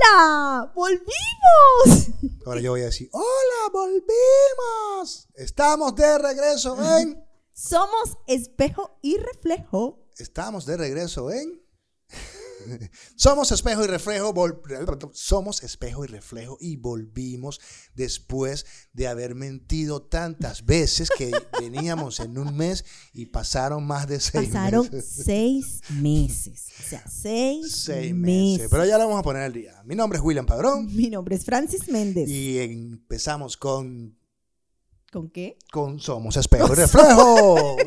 ¡Hola! ¡Volvimos! Ahora yo voy a decir, ¡Hola, volvimos! Estamos de regreso en... Somos espejo y reflejo. Estamos de regreso en... Somos espejo y reflejo, somos espejo y reflejo y volvimos después de haber mentido tantas veces que veníamos en un mes y pasaron más de seis Pasaron meses. seis meses. O sea, seis, Seis meses. meses. Pero ya lo vamos a poner al día. Mi nombre es William Padrón Mi nombre es Francis Méndez. y empezamos con, ¿Con qué? con Somos espejo y reflejo.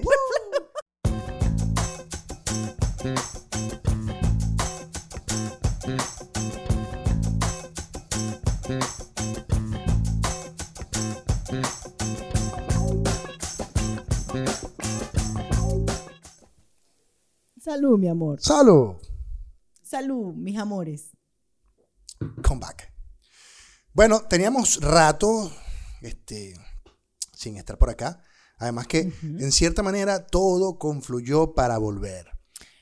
Salud, mi amor. Salud. Salud, mis amores. Come back. Bueno, teníamos rato este, sin estar por acá. Además que, en cierta manera, todo confluyó para volver.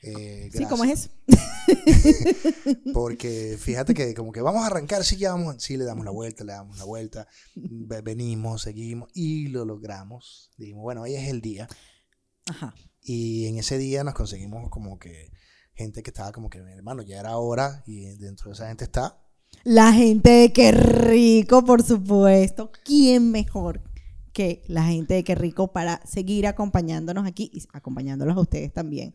Eh, Sí, ¿cómo es eso? Porque fíjate que como que vamos a arrancar, sí, ya vamos, sí, le damos la vuelta, le damos la vuelta, ve- venimos, seguimos y lo logramos. Dijimos, bueno, hoy es el día. Ajá. Y en ese día nos conseguimos como que gente que estaba como que, hermano, ya era hora y dentro de esa gente está La gente de Qué Rico, por supuesto. ¿Quién mejor que la gente de Qué Rico para seguir acompañándonos aquí y acompañándolos a ustedes también?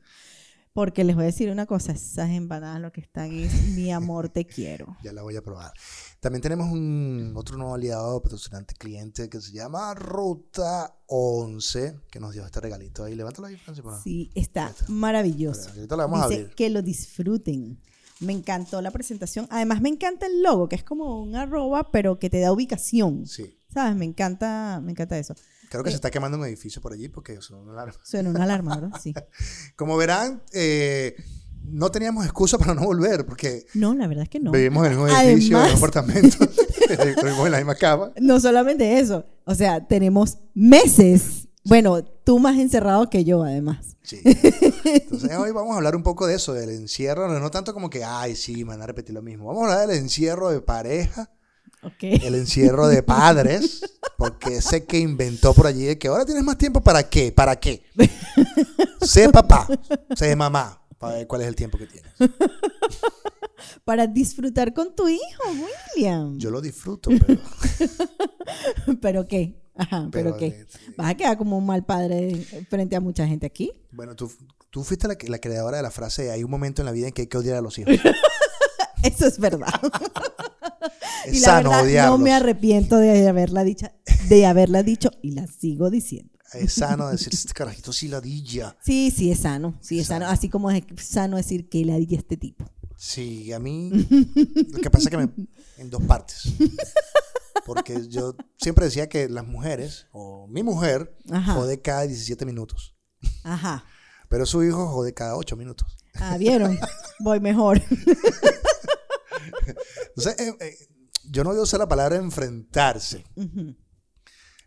Porque les voy a decir una cosa, esas empanadas lo que están es mi amor, te quiero. Ya la voy a probar. También tenemos un otro nuevo aliado, patrocinante cliente que se llama Ruta 11, que nos dio este regalito ahí. Levántalo ahí, Francis. para- Sí, está maravilloso. Ahorita lo vamos a abrir. que lo disfruten. Me encantó la presentación. Además, me encanta el logo, que es como un arroba, pero que te da ubicación. Sí. ¿Sabes? Me encanta, me encanta eso. Creo que Eh. se está quemando un edificio por allí porque son una alarma. Suena una alarma, ¿verdad? Sí. Como verán, eh, no teníamos excusa para no volver porque No, la verdad es que no. vivimos en el mismo edificio, en Además- un apartamento, vivimos en la misma cama. No solamente eso, o sea, tenemos meses. Bueno, tú más encerrado que yo, además. Sí. Entonces hoy vamos a hablar un poco de eso, del encierro, no, no tanto como que, ay, sí, me van a repetir lo mismo. Vamos a hablar del encierro de pareja, El encierro de padres, porque ese que inventó por allí de que ahora tienes más tiempo para qué, para qué. Sé papá, sé mamá, para ver cuál es el tiempo que tienes. Para disfrutar con tu hijo, William. Yo lo disfruto, pero... ¿Pero qué? Ajá, ¿pero, Pero, qué? Vas a quedar como un mal padre frente a mucha gente aquí. Bueno, tú, tú fuiste la, la creadora de la frase, hay un momento en la vida en que hay que odiar a los hijos. Eso es verdad. Es y la sano verdad, no me arrepiento de haberla dicha, de haberla dicho y la sigo diciendo. Es sano decir, este carajito sí ladilla. Sí, sí es sano, sí es Sano. sano, así como es sano decir que la di este tipo. Sí, a mí lo que pasa es que me, en dos partes. Porque yo siempre decía que las mujeres, o mi mujer, Ajá. jode cada 17 minutos. Ajá. Pero su hijo jode cada 8 minutos. Ah, ¿vieron? Voy mejor. Entonces, eh, eh, yo no voy a usar la palabra enfrentarse,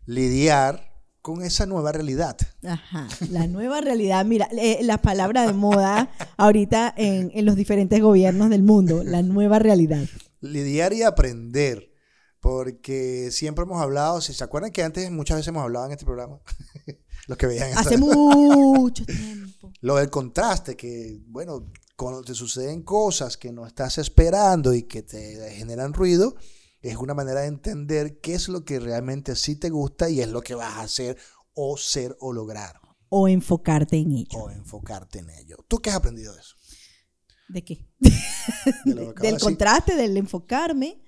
lidiar con esa nueva realidad. Ajá, la nueva realidad. Mira, eh, la palabra de moda ahorita en, en los diferentes gobiernos del mundo, la nueva realidad. Lidiar y aprender. Porque siempre hemos hablado, si se acuerdan que antes muchas veces hemos hablado en este programa, los que veían Hace mucho tiempo. Lo del contraste, que, bueno, cuando te suceden cosas que no estás esperando y que te generan ruido, es una manera de entender qué es lo que realmente sí te gusta y es lo que vas a hacer o ser o lograr O enfocarte en ello. o enfocarte en ello. ¿Tú qué has aprendido de eso? ¿De qué? De de del contraste, del enfocarme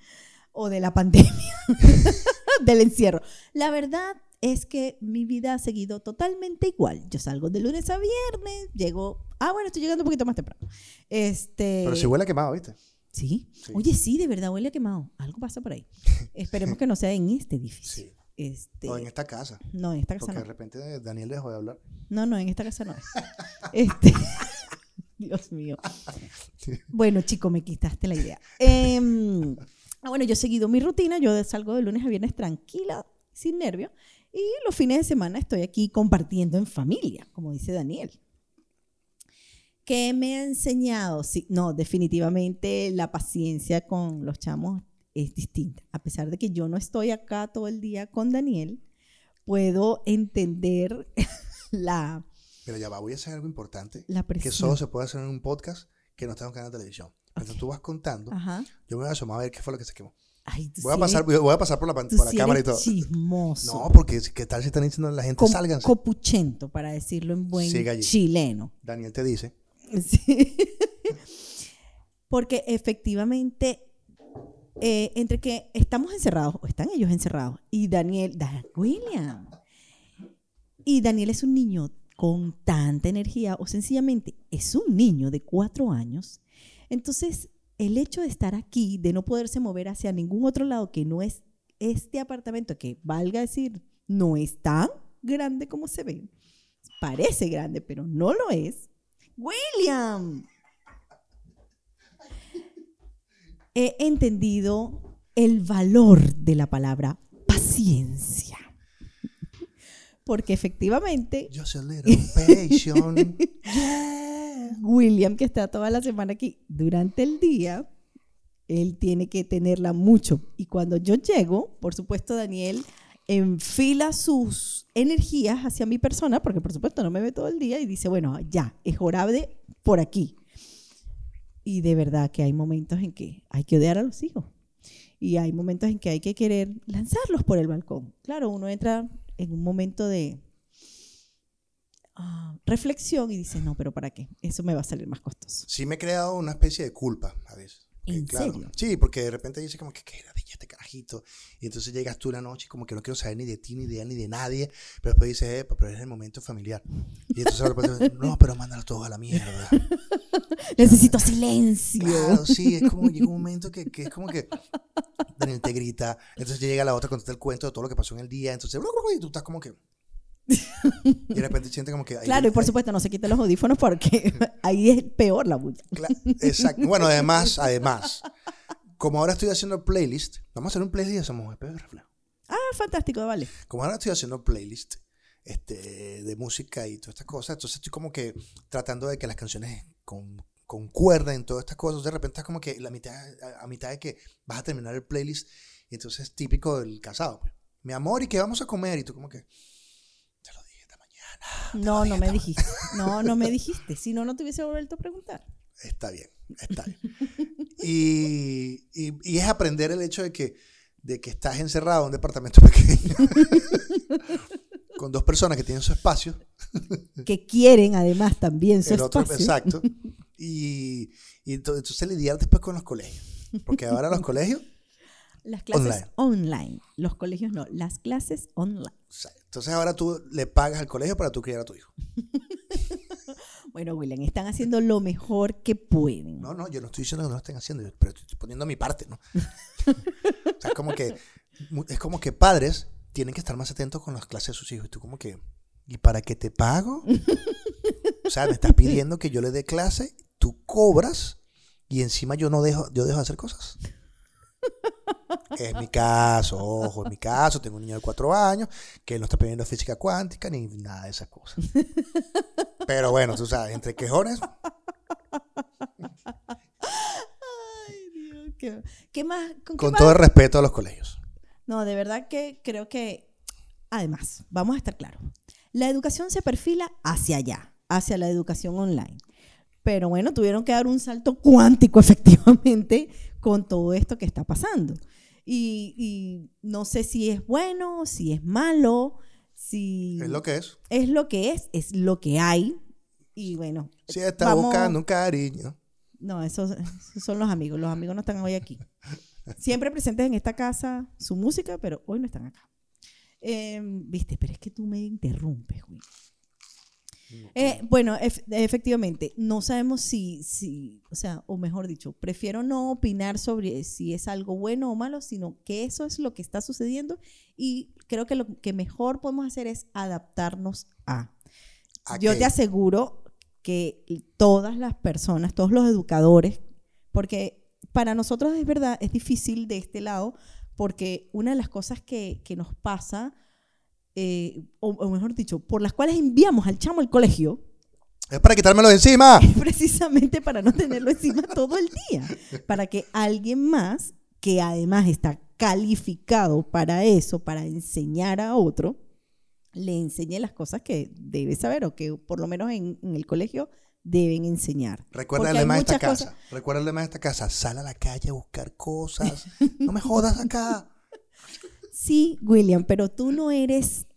o de la pandemia, del encierro. La verdad es que mi vida ha seguido totalmente igual. Yo salgo de lunes a viernes, llego, ah, bueno, estoy llegando un poquito más temprano. Este, Pero si huele a quemado, ¿viste? ¿Sí? Sí. Oye, sí, de verdad huele a quemado. Algo pasa por ahí. Esperemos que no sea en este edificio. Sí. Este, O en esta casa. no, en esta casa Porque de no. repente Daniel dejó de hablar. No, no, en esta casa no. Este, Dios mío. Bueno, chico, me quitaste la idea. Ah, bueno, yo he seguido mi rutina. Yo salgo de lunes a viernes tranquila, sin nervio. Y los fines de semana estoy aquí compartiendo en familia, como dice Daniel. ¿Qué me ha enseñado? Sí, no, definitivamente la paciencia con los chamos es distinta. A pesar de que yo no estoy acá todo el día con Daniel, puedo entender la, Pero ya va, voy a hacer algo importante. la Que solo se puede hacer en un podcast que no está en un canal de televisión. Ok. tú vas contando. Ajá. Yo me voy a asomar a ver qué fue lo que se quemó. Ay, tú Voy a pasar, eres- voy a pasar por la, tú por la cámara y todo. chismoso. No, porque qué tal si están diciendo a la gente, Com- sálganse. copuchento, para decirlo en buen chileno. Daniel te dice. Sí. Porque efectivamente, eh, entre que estamos encerrados, o están ellos encerrados, y Daniel, da- William, y Daniel es un niño con tanta energía, o sencillamente es un niño de cuatro años, entonces el hecho de estar aquí, de no poderse mover hacia ningún otro lado que no es este apartamento, que valga decir, no es tan grande como se ve, parece grande, pero no lo es. William. He entendido el valor de la palabra paciencia. Porque efectivamente, Just a little patient. yeah. William, que está toda la semana aquí, durante el día, él tiene que tenerla mucho. Y cuando yo llego, por supuesto, Daniel enfila sus energías hacia mi persona, porque por supuesto no me ve todo el día, y dice, bueno, ya, es hora de por aquí. Y de verdad que hay momentos en que hay que odiar a los hijos. Y hay momentos en que hay que querer lanzarlos por el balcón. Claro, uno entra en un momento de ah, reflexión y dice, no, pero ¿para qué? Eso me va a salir más costoso. Sí me he creado una especie de culpa a veces. Que, ¿En serio? Sí, porque de repente dice como que qué ladilla este carajito. Y entonces llegas tú una noche y como que no quiero saber ni de ti, ni de él, ni de nadie. Pero después dices, eh, pero es el momento familiar. Y entonces de repente, no, pero mándalos todos a la mierda. Necesito silencio. Claro, sí, es como llega un momento que, que es como que Daniel te grita, entonces llega la otra, contesta el cuento de todo lo que pasó en el día, entonces, y tú estás como que... Y de repente sientes como que... ahí- Claro, y por ahí- supuesto no se quiten los audífonos porque ahí es peor la bulla. Cla- Exacto. Bueno, además, además, como ahora estoy haciendo playlist, vamos a hacer un playlist y hacemos un espejo de reflejo. Ah, fantástico, vale. Como ahora estoy haciendo playlist este, de música y todas estas cosas, entonces estoy como que tratando de que las canciones con, concuerden, todas estas cosas. De repente estás como que la mitad, a, a mitad de que vas a terminar el playlist, y entonces es típico del casado. Pues. Mi amor, ¿y qué vamos a comer? Y tú como que, te lo dije esta mañana. No, no me dijiste. No, no me dijiste. Si no, no te hubiese vuelto a preguntar. Está bien, está bien. Y, y- y es aprender el hecho de que, de que estás encerrado en un departamento pequeño con dos personas que tienen su espacio. Que quieren además también su el otro, espacio. exacto. Y, y ento- entonces lidiar después con los colegios. Porque ahora los colegios, Las clases online. Los colegios no, las clases online. entonces ahora tú le pagas al colegio para tú criar a tu hijo. Bueno, William, están haciendo lo mejor que pueden. No, no, yo no estoy diciendo que no lo estén haciendo, pero estoy poniendo mi parte, ¿no? o sea, es como que, es como que padres tienen que estar más atentos con las clases de sus hijos. Y tú como que, ¿y para qué te pago? o sea, me estás pidiendo que yo le dé clase, tú cobras y encima yo no dejo, yo dejo de hacer cosas. Es mi caso, ojo, es mi caso. Tengo un niño de cuatro años que no está aprendiendo física cuántica ni nada de esas cosas. Pero bueno, tú sabes, entre quejones, Ay, Dios, ¿qué, qué más? ¿Con qué con más? todo el respeto a los colegios. No, de verdad que creo que, además, vamos a estar claros, la educación se perfila hacia allá, hacia la educación online. Pero bueno, tuvieron que dar un salto cuántico efectivamente con todo esto que está pasando. Y, y no sé si es bueno, si es malo, si Es lo que es. es lo que es, es lo que hay. Y bueno, Si está vamos- buscando un cariño. no, esos, esos son los amigos. Los amigos no están hoy aquí. Siempre presentes en esta casa su música, pero hoy no están acá. Eh, Viste, pero es que tú me interrumpes, güey. Eh, bueno, ef- efectivamente, no sabemos si, si, o sea, o mejor dicho, prefiero no opinar sobre si es algo bueno o malo, sino que eso es lo que está sucediendo y creo que lo que mejor podemos hacer es adaptarnos a. ¿A Yo qué? te aseguro que todas las personas, todos los educadores, porque para nosotros es verdad, es difícil de este lado, porque una de las cosas que, que nos pasa, eh, o, o mejor dicho, por las cuales enviamos al chamo al colegio, Es para quitármelo de encima. precisamente para no tenerlo encima todo el día, para que alguien más, que además está calificado para eso, para enseñar a otro, le enseñe las cosas que debe saber o que por lo menos en, en el colegio deben enseñar. Recuerda el lema de esta casa. cosas- Recuerda el lema de esta casa. Sal a la calle a buscar cosas. No me jodas acá. Sí, William, pero tú no eres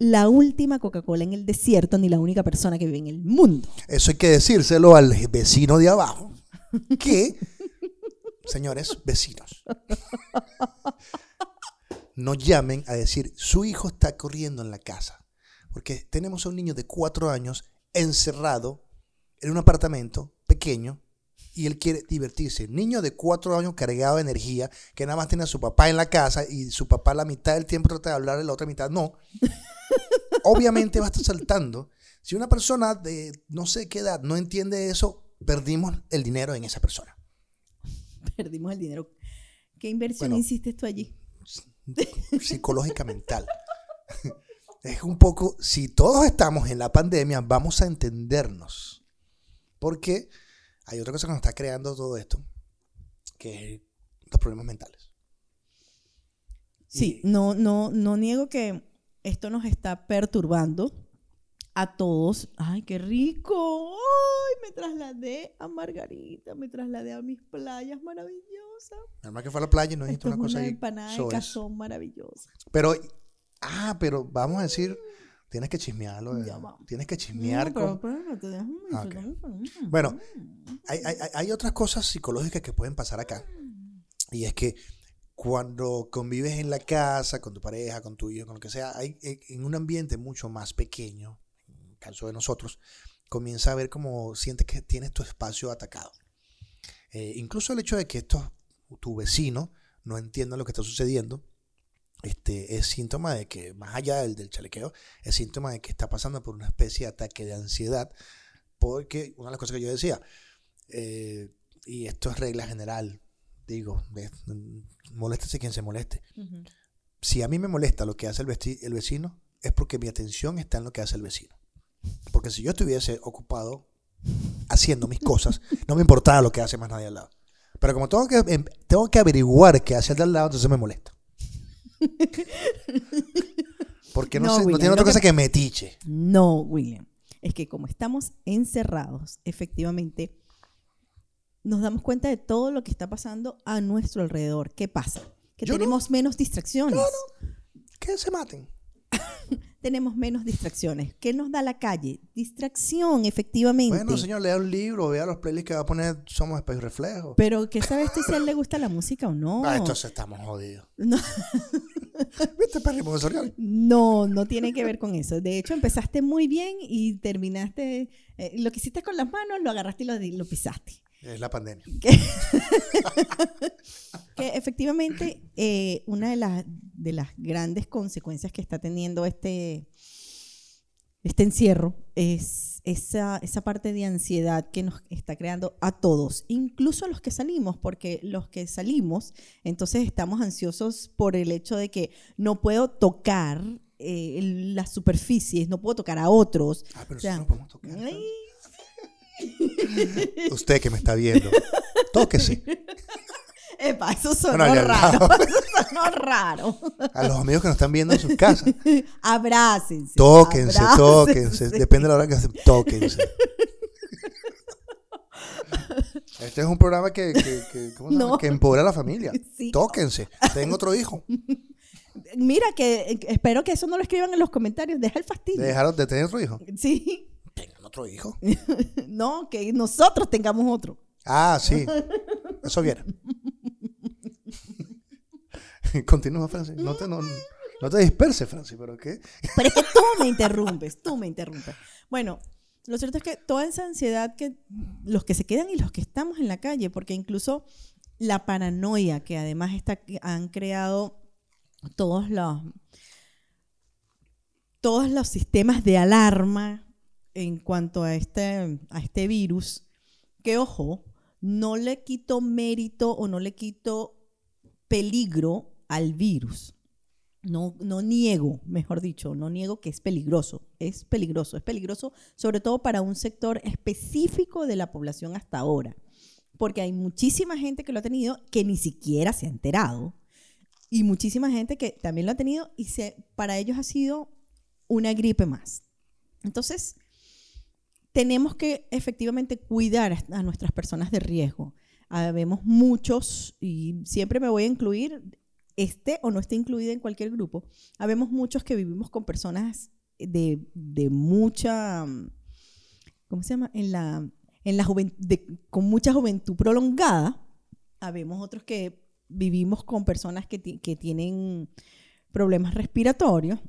la última Coca-Cola en el desierto ni la única persona que vive en el mundo. Eso hay que decírselo al vecino de abajo. Que, señores, vecinos, no llamen a decir su hijo está corriendo en la casa. Porque tenemos a un niño de cuatro años encerrado en un apartamento pequeño y él quiere divertirse. Niño de cuatro años cargado de energía, que nada más tiene a su papá en la casa y su papá la mitad del tiempo trata de hablar y la otra mitad no. Obviamente va a estar saltando. Si una persona de no sé qué edad no entiende eso, perdimos el dinero en esa persona. Perdimos el dinero. ¿Qué inversión Bueno. hiciste tú allí? Psicológica mental. Es un poco, si todos estamos en la pandemia, vamos a entendernos. Porque hay otra cosa que nos está creando todo esto, que es los problemas mentales. Sí, Y- no, no, no niego que esto nos está perturbando a todos. Ay, qué rico. Ay, me trasladé a Margarita, me trasladé a mis playas maravillosas. Nada más que fue a la playa y no es una cosa una ahí. empanada de cazón maravillosa. Pero, ah, pero vamos a decir, tienes que chismearlo. Tienes que chismear No, con... pero espérate, déjame Ah. Bueno, hay, hay- hay- otras cosas psicológicas que pueden pasar acá. Y es que cuando convives en la casa, con tu pareja, con tu hijo, con lo que sea, hay, eh, en un ambiente mucho más pequeño, en el caso de nosotros, comienza a ver como sientes que tienes tu espacio atacado. Eh, incluso el hecho de que esto, tu vecino no entienda lo que está sucediendo, este, es síntoma de que, más allá del, del chalequeo, es síntoma de que está pasando por una especie de ataque de ansiedad porque una de las cosas que yo decía, eh, y esto es regla general, digo, mm, moléstese quien se moleste. Si a mí me molesta lo que hace el, el vecino, es porque mi atención está en lo que hace el vecino. Porque si yo estuviese ocupado haciendo mis cosas, no me importaba lo que hace más nadie al lado. Pero como tengo que, em, tengo que averiguar qué hace el de al lado, entonces me molesta. Porque no, No, sé- no tiene otra que- cosa que metiche. No, William. Es que como estamos encerrados, efectivamente, nos damos cuenta de todo lo que está pasando a nuestro alrededor. ¿Qué pasa? Que Yo no. tenemos menos distracciones. Que se maten. Tenemos menos distracciones. ¿Qué nos da la calle? Distracción, efectivamente. Bueno, señor, lea un libro, vea los playlists que va a poner Somos Espejo Reflejo. Pero ¿qué sabes tú si a él le gusta la música o no? Ah, entonces estamos jodidos. No. ¿Viste, Perry? No, no tiene que ver con eso. De hecho, empezaste muy bien y terminaste. eh, lo que hiciste con las manos, lo agarraste y lo, lo pisaste. Es la pandemia. Que efectivamente, eh, una de las, de las grandes consecuencias que está teniendo este, este encierro es esa, esa parte de ansiedad que nos está creando a todos, incluso a los que salimos, porque los que salimos, entonces estamos ansiosos por el hecho de que no puedo tocar eh, las superficies, no puedo tocar a otros. Ah, pero O sea, sí no podemos tocar. Ay, Usted que me está viendo, tóquese. epa, eso sonó Bueno, raro. lado. Eso sonó raro. A los amigos que nos están viendo en sus casas, Abrácense. tóquense, abrácense. tóquense. Depende de la hora que hacen, tóquense. Este es un programa que, que, que, ¿cómo se? No. que empodera a la familia. Sí. Tóquense. Tengo otro hijo. Mira que eh, espero que eso no lo escriban en los comentarios. Deja el fastidio. Dejaron de tener otro hijo. Sí. Otro hijo. No, que nosotros tengamos otro. Ah, sí. Eso viene. Continúa, Francis. No te, no, no te disperses, Francis, pero ¿qué? Pero es que tú me interrumpes, tú me interrumpes. Bueno, lo cierto es que toda esa ansiedad que los que se quedan y los que estamos en la calle, porque incluso la paranoia que además está, han creado todos los todos los sistemas de alarma en cuanto a este, a este virus, que ojo, no le quito mérito o no le quito peligro al virus. no, no niego, mejor dicho, no niego que es peligroso. Es peligroso, es peligroso sobre todo para un sector específico de la población hasta ahora. Porque hay muchísima gente que lo ha tenido que ni siquiera se ha enterado. Y muchísima gente que también lo ha tenido y se, para ellos ha sido una gripe más. Entonces, tenemos que efectivamente cuidar a- nuestras personas de riesgo. Habemos muchos, y siempre me voy a incluir, esté o no esté incluida en cualquier grupo, habemos muchos que vivimos con personas de, de mucha, ¿cómo se llama? En la, en la de- con mucha juventud prolongada. Habemos otros que vivimos con personas que, que tienen problemas respiratorios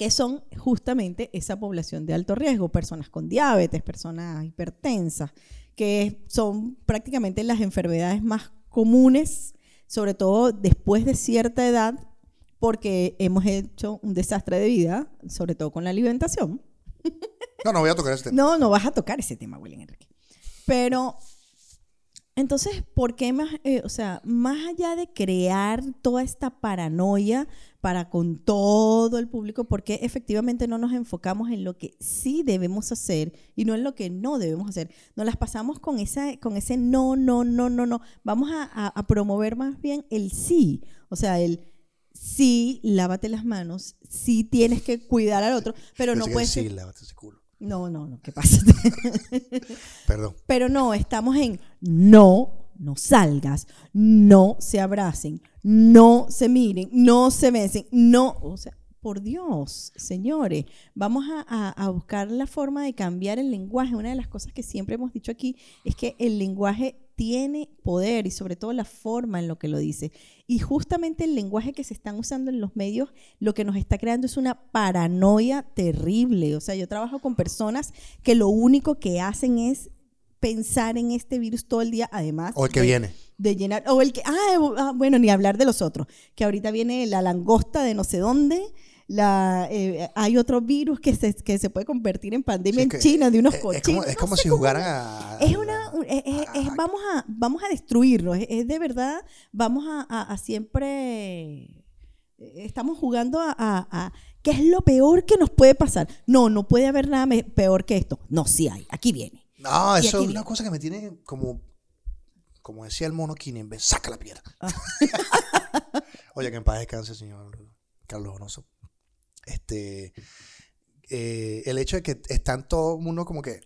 que son justamente esa población de alto riesgo, personas con diabetes, personas hipertensas, que son prácticamente las enfermedades más comunes, sobre todo después de cierta edad, porque hemos hecho un desastre de vida, sobre todo con la alimentación. No, no voy a tocar este. No, no vas a tocar ese tema, William Enrique. Pero, entonces, ¿por qué más, eh, o sea, más allá de crear toda esta paranoia para con todo el público, por qué efectivamente no nos enfocamos en lo que sí debemos hacer y no en lo que no debemos hacer? Nos las pasamos con, esa, con ese no, no, no, no, no. Vamos a, a- a promover más bien el sí, o sea, el sí, lávate las manos, sí tienes que cuidar al otro, pero no Pensé que puede Sí, lávate ese culo. No, no, no, ¿qué pasa? Perdón. Pero no, estamos en no, no salgas, no se abracen, no se miren, no se besen, no, o sea, por Dios, señores, vamos a, a- a buscar la forma de cambiar el lenguaje. Una de las cosas que siempre hemos dicho aquí es que el lenguaje tiene poder y sobre todo la forma en lo que lo dice. Y justamente el lenguaje que se están usando en los medios lo que nos está creando es una paranoia terrible. O sea, yo trabajo con personas que lo único que hacen es pensar en este virus todo el día, además O el que de- viene. De llenar, o el que, ah, ah, bueno, ni hablar de los otros, que ahorita viene la langosta de no sé dónde, la, eh, hay otro virus que se, que se puede convertir en pandemia Sí, en que- China de unos es- cochinos. Es como, es no como sé si jugaran a. es una un- es- es- es- a- vamos a vamos a destruirnos es, de verdad vamos a, a- a siempre eh, estamos jugando a, a- qué es lo peor que nos puede pasar no no puede haber nada peor que esto no sí hay aquí viene No, eso es una cosa que me tiene como. Como decía el mono Kinenbe, saca la piedra. Ah. Oye, que en paz descanse, señor Carlos Donoso. Este. eh, el hecho de que están todo el mundo como que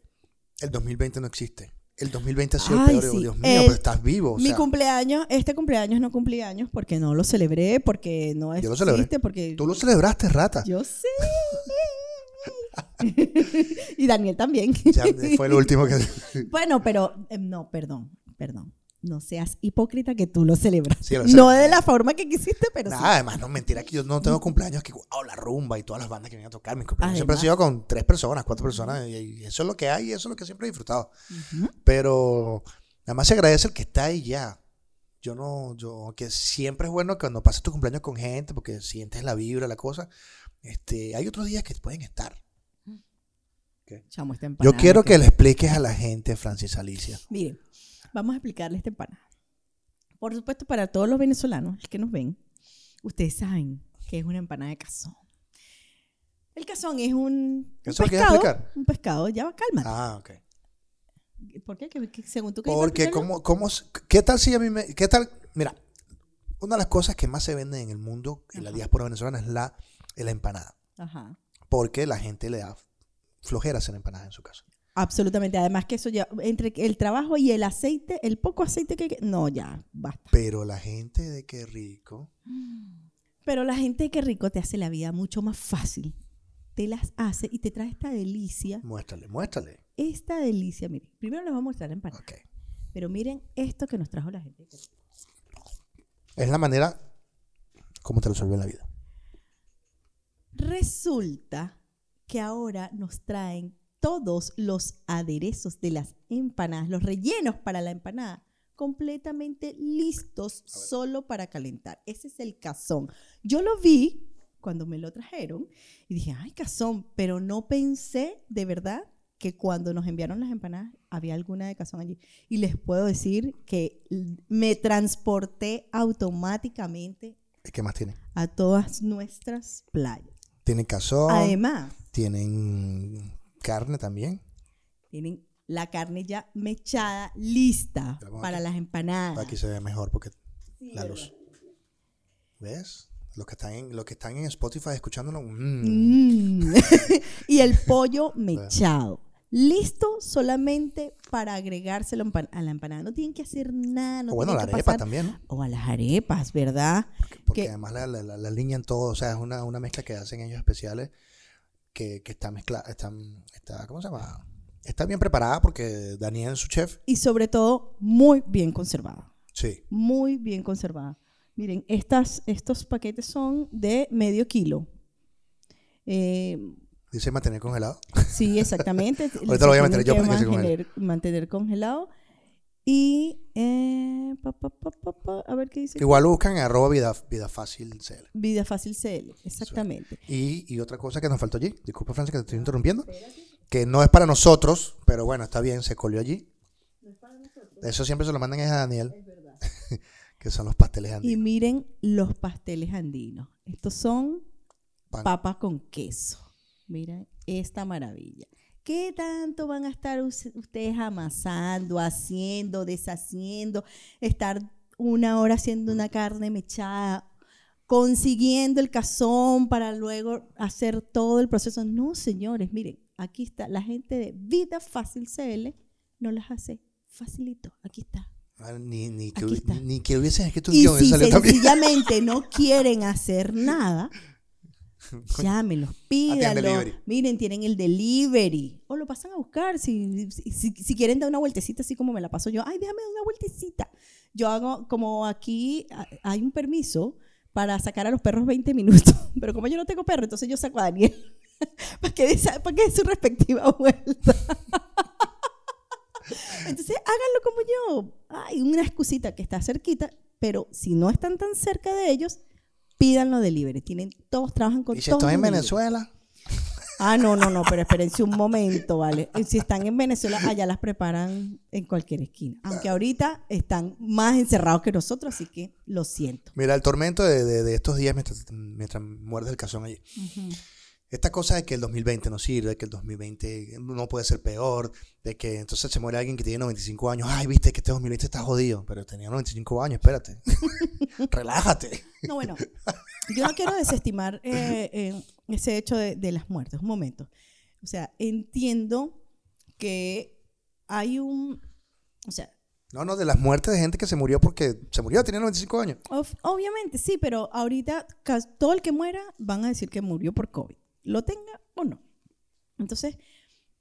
el 2020 no existe. El 2020 ha sido Ay, el peor. sí. Dios mío, El- pero estás vivo. o mi sea, cumpleaños este cumpleaños no cumplí años porque no lo celebré porque no Yo lo existe celebré. porque tú lo celebraste, rata. yo sé y Daniel también Ya fue el último que. Bueno, pero eh, no, perdón, perdón. No seas hipócrita que tú lo celebras. Sí, lo no de la forma que quisiste, pero sí. Nada, además, no mentira que yo no tengo cumpleaños que wow, la rumba y todas las bandas que vienen a tocar. Mis cumpleaños siempre han sido con tres personas, cuatro personas, y, eso es lo que hay y eso es lo que siempre he disfrutado. Pero nada más se agradece el que está ahí ya. Yo no, yo, que siempre es bueno cuando pasas tu cumpleaños con gente, porque sientes la vibra, la cosa. Este, hay otros días que pueden estar. Chamo, esta Yo quiero me que le expliques a la gente, Francis Alicia. Miren, vamos a explicarle esta empanada. Por supuesto, para todos los venezolanos que nos ven, ustedes saben que es una empanada de cazón. El cazón es un, un ¿Eso lo quieres pescado. explicar? Un pescado, ya va, cálmate. Ah, ok. ¿Por qué? ¿Qué- qué- según tú Porque? ¿cómo, cómo, ¿qué tal si a mí me. ¿Qué tal? Mira, una de las cosas que más se venden en el mundo, en la diáspora venezolana, es la, la empanada. Ajá. Porque la gente le da flojera hacer empanadas en su casa. Absolutamente. Además que eso ya, entre el trabajo y el aceite, el poco aceite que... No, ya, basta. Pero la gente de qué rico. Pero la gente que rico te hace la vida mucho más fácil. Te las hace y te trae esta delicia. Muéstrale, muéstrale. Esta delicia, miren. Primero les voy a mostrar empanada. Ok. Pero miren esto que nos trajo la gente. Es la manera como te resuelve la vida. Resulta que ahora nos traen todos los aderezos de las empanadas, los rellenos para la empanada, completamente listos solo para calentar. Ese es el cazón. Yo lo vi cuando me lo trajeron y dije, ay, cazón, pero no pensé de verdad que cuando nos enviaron las empanadas había alguna de cazón allí. Y les puedo decir que me transporté automáticamente ¿Qué más tienen? a todas nuestras playas. Tienen cazón, Además, tienen carne también. tienen la carne ya mechada, lista para aquí. las empanadas. Aquí se ve mejor porque Sí, la ¿verdad? luz. ¿Ves? Los que están en, los que están en Spotify escuchándonos. mm, Mm. y el pollo mechado. Listo solamente para agregárselo a la empanada. No tienen que hacer nada. No o bueno, la tienen que arepa pasar- también, ¿no? O a las arepas, ¿verdad? Porque que- además la, la, la, la alinean todo. O sea, es una, una mezcla que hacen ellos especiales que, que está mezclada. Está, está, ¿Cómo se llama? Está bien preparada porque Daniel, su chef, Y sobre todo, muy bien conservada. sí. Muy bien conservada. Miren, estas, estos paquetes son de medio kilo. Eh, Dice mantener congelado. sí, exactamente. Ahorita lo voy a meter yo mantener, mantener congelado. Y, eh, pa, pa, pa, pa, pa, a ver qué dice. Igual buscan en arroba vida, vida fácil CL. Vida Fácil CL, exactamente. Y, y otra cosa que nos faltó allí, disculpa Francia que te estoy interrumpiendo, que no es para nosotros, pero bueno, está bien, se colió allí. Eso siempre se lo mandan es a Daniel, que son los pasteles Y andinos. miren los pasteles andinos. Estos son Pan. papas con queso. Miren esta maravilla. ¿Qué tanto van a estar us- ustedes amasando, haciendo, deshaciendo, estar una hora haciendo una carne mechada, consiguiendo el cazón para luego hacer todo el proceso? No, señores, miren, aquí está la gente de Vida Fácil CL, no las hace facilito. Aquí está. Ah, Ni, ni, que, está. ni que hubiesen escrito un guion, si sencillamente no quieren hacer nada, llámenlos, pídanlo. delivery. Miren, tienen el delivery. O lo pasan a buscar. Si, si, si- quieren dar una vueltecita, así como me la paso yo. Ay, déjame dar una vueltecita. Yo hago, como aquí hay un permiso para sacar a los perros 20 minutos. Pero como yo no tengo perro, entonces yo saco a Daniel. para que para que dé su respectiva vuelta. Entonces, háganlo como yo. Hay una excusita que está cerquita, pero si no están tan cerca de ellos, pídanlo delivery. Tienen, todos trabajan con Y si todos estoy en delivery. Venezuela, Ah, no, no, no, pero espérense un momento, ¿vale? Eh, Si están en Venezuela, allá las preparan en cualquier esquina. Aunque ahorita están más encerrados que nosotros, así que lo siento. mira, el tormento de, de- de estos días mientras, mientras muerdes el cazón allí. Esta cosa de que el 2020 no sirve, que el 2020 no puede ser peor, de que entonces se muere alguien que tiene 95 años. Ay, viste que este 2020 está jodido, pero tenía 95 años, espérate. Relájate. No, bueno, yo no quiero desestimar eh, eh, ese hecho de, de las muertes. Un momento. O sea, entiendo que hay un. O sea, No, no, de las muertes de gente que se murió porque se murió, tenía 95 años. Ob- obviamente, sí, pero ahorita todo el que muera van a decir que murió por COVID, lo tenga o no. Entonces,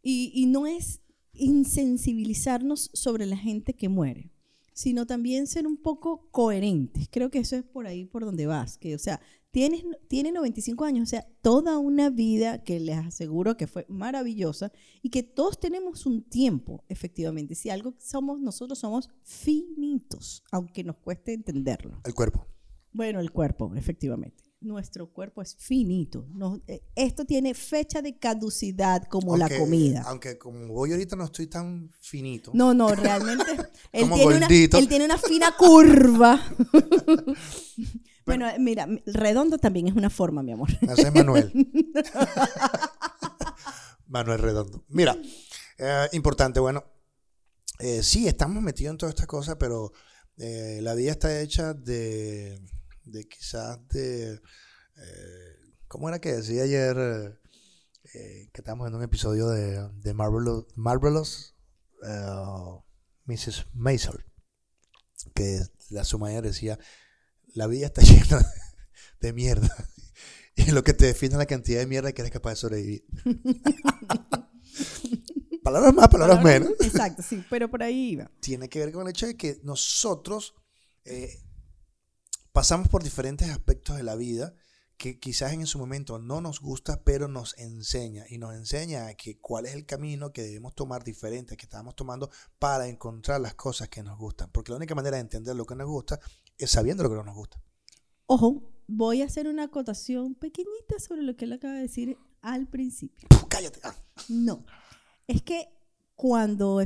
y, y no es insensibilizarnos sobre la gente que muere, sino también ser un poco coherentes. Creo que eso es por ahí por donde vas, que o sea, tienes, tiene 95 años, o sea, toda una vida que les aseguro que fue maravillosa y que todos tenemos un tiempo, efectivamente. Si algo somos, nosotros somos finitos, aunque nos cueste entenderlo. El cuerpo. Bueno, el cuerpo, efectivamente. Nuestro cuerpo es finito. No- eh, esto tiene fecha de caducidad como la comida. Aunque como voy ahorita no estoy tan finito. No, no, realmente. él, Como tiene una, él tiene una fina curva. bueno, mira, redondo también es una forma, mi amor. Ese es Manuel. Manuel Redondo. Mira, eh, importante, bueno, eh, sí, estamos metidos en toda esta cosa, pero eh, la vida está hecha de, de quizás de... eh, ¿Cómo era que decía ayer eh, que estábamos en un episodio de, de Marvelous, Marvelous eh, Mrs. Maisel? Que la su manera decía, la vida está llena de mierda. Y lo que te define es la cantidad de mierda que eres capaz de sobrevivir. palabras más, palabras menos. Exacto, sí, pero por ahí iba. Tiene que ver con el hecho de que nosotros eh, pasamos por diferentes aspectos de la vida que quizás en su momento no nos gusta, pero nos enseña. Y nos enseña a que cuál es el camino que debemos tomar diferente que estábamos tomando para encontrar las cosas que nos gustan. Porque la única manera de entender lo que nos gusta es sabiendo lo que no nos gusta. Ojo, voy a hacer una acotación pequeñita sobre lo que él acaba de decir al principio. Cállate. Ah. No. Es que cuando,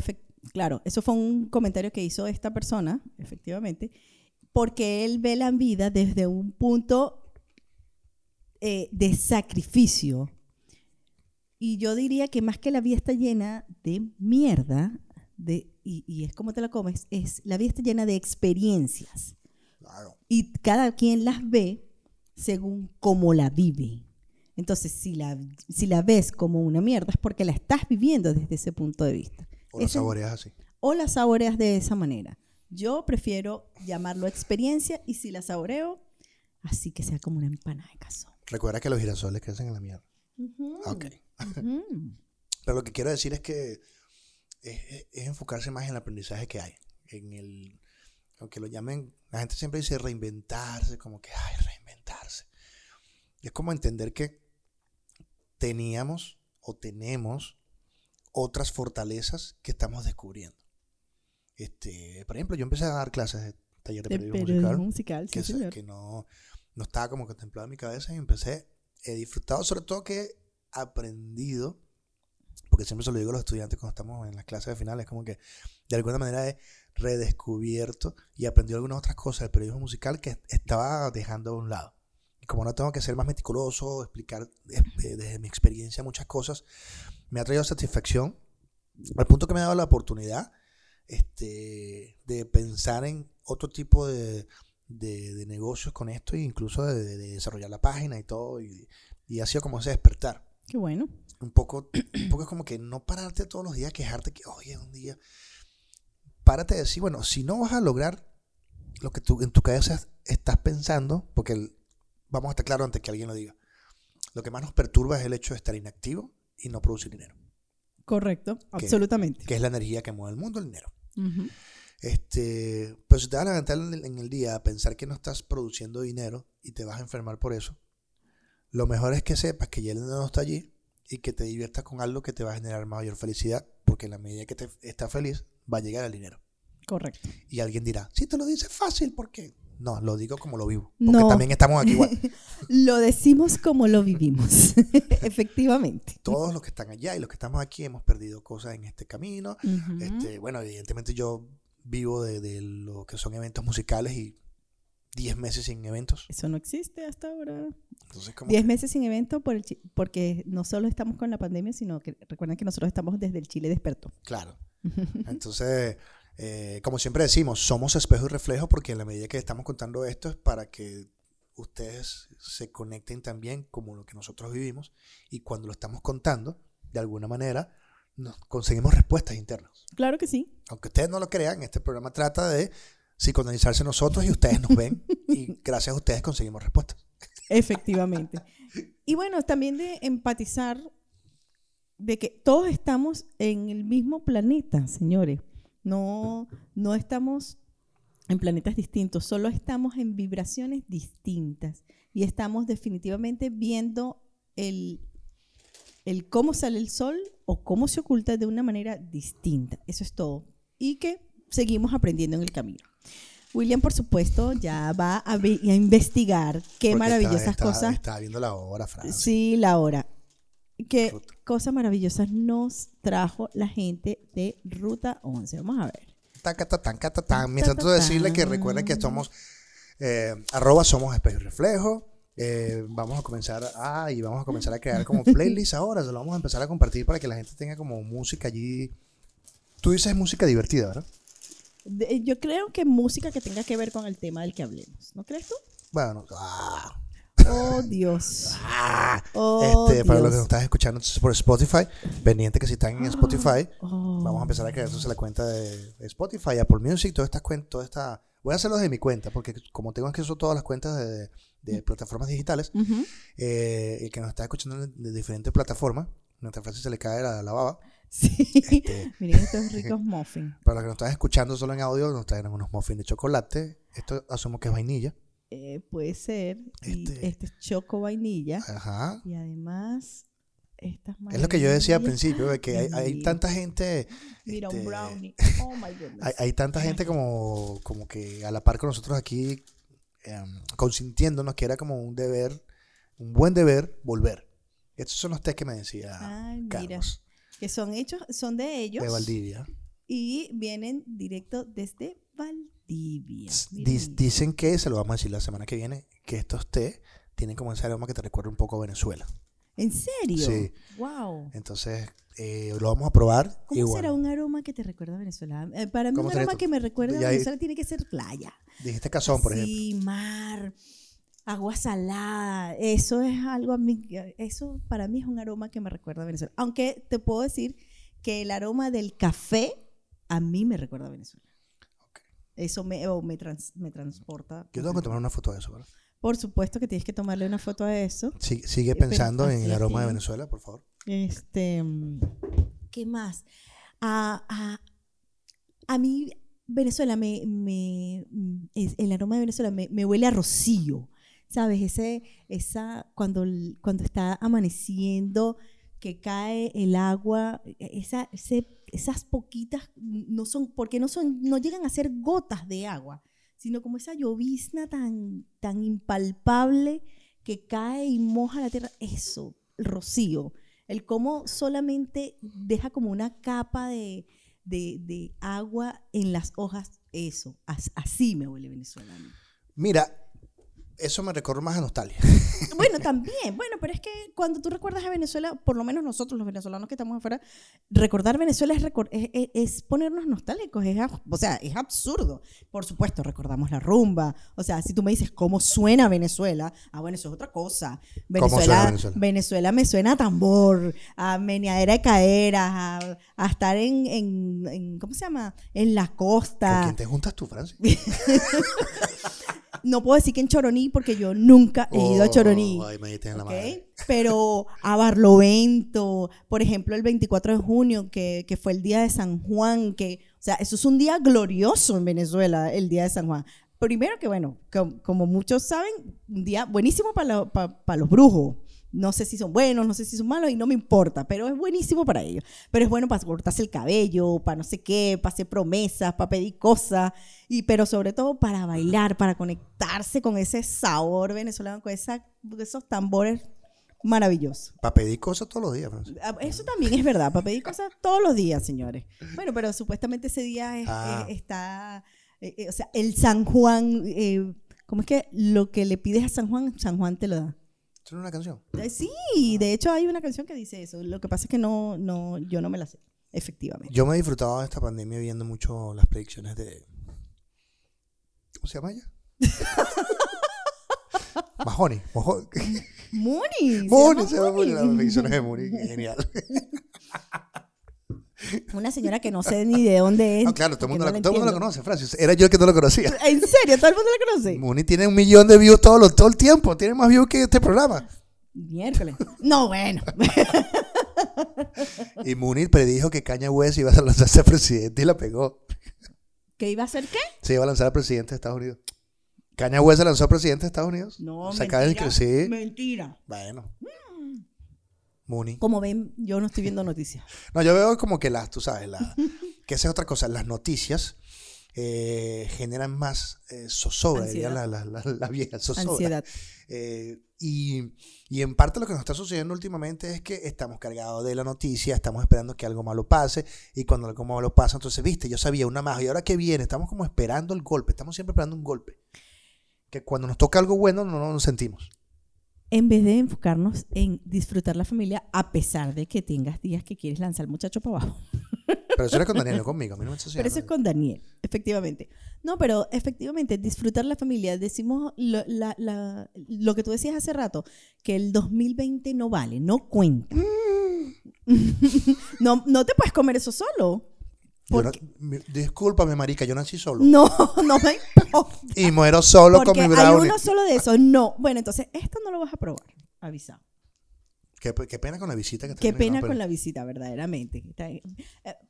claro, eso fue un comentario que hizo esta persona, efectivamente, porque él ve la vida desde un punto eh, de sacrificio. Y yo diría que más que la vida está llena de mierda, de, y, y es como te la comes, es la vida está llena de experiencias. Claro. Y cada quien las ve según cómo la vive. Entonces, si la, si la ves como una mierda, es porque la estás viviendo desde ese punto de vista. O Ese- saboreas así. o la saboreas de esa manera. Yo prefiero llamarlo experiencia y si la saboreo, así que sea como una empanada de caso. Recuerda que los girasoles crecen en la mierda. Ok. Pero lo que quiero decir es que es, es- es enfocarse más en el aprendizaje que hay. En el, aunque lo llamen, la gente siempre dice reinventarse, como que, ay, reinventarse. Es como entender que teníamos o tenemos otras fortalezas que estamos descubriendo. Este, por ejemplo, yo empecé a dar clases de taller de, De periodismo periodismo musical, musical, sí, que, se- señor. que no, no estaba como contemplado en mi cabeza y empecé, he disfrutado, sobre todo que he aprendido, porque siempre se lo digo a los estudiantes cuando estamos en las clases de finales, como que de alguna manera he redescubierto y aprendido algunas otras cosas del periodismo musical que estaba dejando a un lado. Y como no tengo que ser más meticuloso, explicar eh, desde mi experiencia muchas cosas, me ha traído satisfacción al punto que me ha dado la oportunidad este, de pensar en otro tipo de, de- de negocios con esto e incluso de, de- de desarrollar la página y todo. Y, y ha sido como ese despertar. Qué bueno. Un poco, un poco es como que no pararte todos los días quejarte que, oye, un día. Párate a decir, bueno, si no vas a lograr lo que tú en tu cabeza estás pensando, porque el- vamos a estar claros antes que alguien lo diga. Lo que más nos perturba es el hecho de estar inactivo y no producir dinero, Correcto, absolutamente. que es la energía que mueve el mundo, el dinero. Este, pero si te vas a levantar en el, en el día a pensar que no estás produciendo dinero y te vas a enfermar por eso, lo mejor es que sepas que ya el dinero no está allí y que te diviertas con algo que te va a generar mayor felicidad, porque en la medida que te estás feliz, va a llegar el dinero. Correcto. Y alguien dirá, si te lo dices fácil, ¿por qué? No, lo digo como lo vivo, porque No. también estamos aquí igual. Lo decimos como lo vivimos. Efectivamente. Todos los que están allá y los que estamos aquí hemos perdido cosas en este camino. Este, bueno, evidentemente yo vivo de, de lo que son eventos musicales y 10 meses sin eventos. Eso no existe hasta ahora. Entonces, como Diez meses sin evento por porque no solo estamos con la pandemia, sino que recuerden que nosotros estamos desde el Chile despertó. Claro. Entonces, eh, como siempre decimos, somos espejo y reflejo porque en la medida que estamos contando esto es para que ustedes se conecten también como lo que nosotros vivimos y cuando lo estamos contando, de alguna manera, nos conseguimos respuestas internas. Claro que sí. Aunque ustedes no lo crean, este programa trata de psicoanalizarse nosotros y ustedes nos ven y gracias a ustedes conseguimos respuestas. Efectivamente. Y bueno, también de empatizar de que todos estamos en el mismo planeta, señores. No, no estamos en planetas distintos, solo estamos en vibraciones distintas y estamos definitivamente viendo el, el cómo sale el sol o cómo se oculta de una manera distinta. Eso es todo. Y que seguimos aprendiendo en el camino. William, por supuesto, ya va a, ve- a investigar qué Porque maravillosas está- está- cosas. Estaba viendo la hora, Fran. Sí, la hora. ¿Qué cosas maravillosas nos trajo la gente de Ruta 11? Vamos a ver. Taca, ta, tan, ca, ta, tan. Mientras tanto, decirle que recuerden que somos eh, arroba somos espejo y reflejo. Eh, vamos a comenzar a, y vamos a comenzar a crear como playlists ahora. Se lo vamos a empezar a compartir para que la gente tenga como música allí. Tú dices música divertida, ¿verdad? De- yo creo que música que tenga que ver con el tema del que hablemos. ¿No crees tú? Bueno, ah, Oh, Dios. ah. Oh, este, para los que nos están escuchando por Spotify, pendiente que si están en Spotify, Oh. vamos a empezar a crear entonces la cuenta de, de Spotify, Apple Music, todas estas cuentas, toda esta... Voy a hacerlo desde mi cuenta, porque como tengo acceso a todas las cuentas de, de plataformas digitales, eh, el que nos está escuchando de, de diferentes plataformas, nuestra frase se le cae la, la baba. Sí. Este, Miren estos ricos muffins. para los que nos están escuchando solo en audio, nos traen unos muffins de chocolate. Esto asumo que es vainilla. Eh, puede ser. Y Este- este es choco vainilla. Ajá. Y además, estas Es lo que yo decía al principio, de que hay, tanta gente... Mira, este, un brownie. Oh my goodness. Hay, hay tanta gente como, como que a la par con nosotros aquí, em, consintiéndonos que era como un deber, un buen deber, volver. Estos son los test que me decía Ay, mira. Carlos que son hechos, son de ellos de Valdivia. y vienen directo desde Valdivia. Tibia. Miren dicen que, se lo vamos a decir la semana que viene, que estos té tienen como ese aroma que te recuerda un poco a Venezuela. ¿En serio? Sí. Wow. Entonces, eh, lo vamos a probar. ¿Cómo será un aroma que te recuerda a Venezuela? Eh, para mí ¿Cómo un aroma que me recuerda a ya Venezuela tiene que ser playa. Dijiste cazón, por ejemplo. Sí, mar, agua salada. Eso es algo a mí, eso para mí es un aroma que me recuerda a Venezuela. Aunque te puedo decir que el aroma del café a mí me recuerda a Venezuela. Eso me, me, trans- me transporta. Yo tengo que tomar una foto de eso, ¿verdad? Por supuesto que tienes que tomarle una foto a eso. Sí- sigue pero pensando en el aroma de. Venezuela, por favor. Este, ¿qué más? A, a- a mí, Venezuela, me, me- mm, es- el aroma de Venezuela me, me huele a rocío, ¿sabes? Ese, esa, cuando, cuando está amaneciendo, que cae el agua, esa, ese- esas poquitas, no son, porque no son, no llegan a ser gotas de agua, sino como esa llovizna tan, tan impalpable que cae y moja la tierra, eso, el rocío, el cómo solamente deja como una capa de, de- de agua en las hojas, eso, as- así me huele mí. Mira, eso me recuerda más a nostalgia. Bueno, también, bueno, pero es que cuando tú recuerdas a Venezuela, por lo menos nosotros los venezolanos que estamos afuera, recordar Venezuela es, recor- es, es- es ponernos nostálgicos, es, o sea, es absurdo. Por supuesto, recordamos la rumba, o sea, si tú me dices cómo suena Venezuela, ah, bueno, eso es otra cosa. ¿Cómo suena Venezuela, Venezuela? Venezuela me suena a tambor, a meneadera de caderas, a, a estar en, en- en- ¿cómo se llama? En la ¿Con costa. quién te juntas tú, Francis? No puedo decir que en Choroní porque yo nunca he ido a Choroní. Oh. Pero a Barlovento, por ejemplo, el 24 de junio, que, que fue el día de San Juan, que, o sea, eso es un día glorioso en Venezuela, el día de San Juan. Primero que, bueno, com- como muchos saben, un día buenísimo para los brujos. No sé si son buenos, no sé si son malos y no me importa, pero es buenísimo para ellos. Pero es bueno para cortarse el cabello, para no sé qué, para hacer promesas, para pedir cosas, y, pero sobre todo para bailar, para conectarse con ese sabor venezolano, con esa, esos tambores maravillosos. Para pedir cosas todos los días, Francis. Ah, Eso también es verdad, para pedir cosas todos los días, señores. Bueno, pero supuestamente ese día es- Ah. está, eh, eh, o sea, el San Juan, eh, ¿cómo es que lo que le pides a San Juan, San Juan te lo da? ¿Eso no es una canción? Eh, Sí, de hecho hay una canción que dice eso. Lo que pasa es que no, no, yo no me la sé, efectivamente. Yo me he disfrutado de esta pandemia viendo mucho las predicciones de. ¿Cómo se llama ella? Mahoney. Mahoney. Muni. Muni, se llama Muni, las predicciones de Muni. Genial. Una señora que no sé ni de dónde es. No, claro, todo el mundo, no la, la todo mundo la conoce, Francis. Era yo el que no lo conocía. ¿En serio? ¿Todo el mundo la conoce? Muni tiene un millón de views todo, lo- todo el tiempo. Tiene más views que este programa. Miércoles. No, bueno. Y Muni predijo que Caña West iba a lanzarse a presidente y la pegó. ¿Qué iba a hacer qué? Se iba a lanzar a presidente de Estados Unidos. Caña West se lanzó a presidente de Estados Unidos. No, Se acaba de mentira. Sí. Mentira. Bueno. Muni. Como ven, yo no estoy viendo noticias. No, yo veo como que las, tú sabes, la, que esa es otra cosa. Las noticias eh, generan más eh, zozobra, diría la, vieja zozobra. Ansiedad. Eh, y, y en parte lo que nos está sucediendo últimamente es que estamos cargados de la noticia, estamos esperando que algo malo pase, y cuando algo malo pasa, entonces, viste, yo sabía una más, y ahora que viene, estamos como esperando el golpe, estamos siempre esperando un golpe. Que cuando nos toca algo bueno, no, no nos sentimos. En vez de enfocarnos en disfrutar la familia, a pesar de que tengas días que quieres lanzar al muchacho para abajo. Pero eso era con Daniel, no conmigo, a mí no me Pero eso es con Daniel, efectivamente. No, pero efectivamente, disfrutar la familia. Decimos lo, la- la- lo que tú decías hace rato, que el 2020 no vale, no cuenta. no, no te puedes comer eso solo. Porque, mi- discúlpame, marica, yo nací solo. no, no me importa. Y muero solo Porque con mi hay brownie. uno solo de esos. No. Bueno, entonces, esto no lo vas a probar. Avisado. Qué, qué pena con la visita que Qué tenemos, pena no, pero- con la visita, verdaderamente. Eh,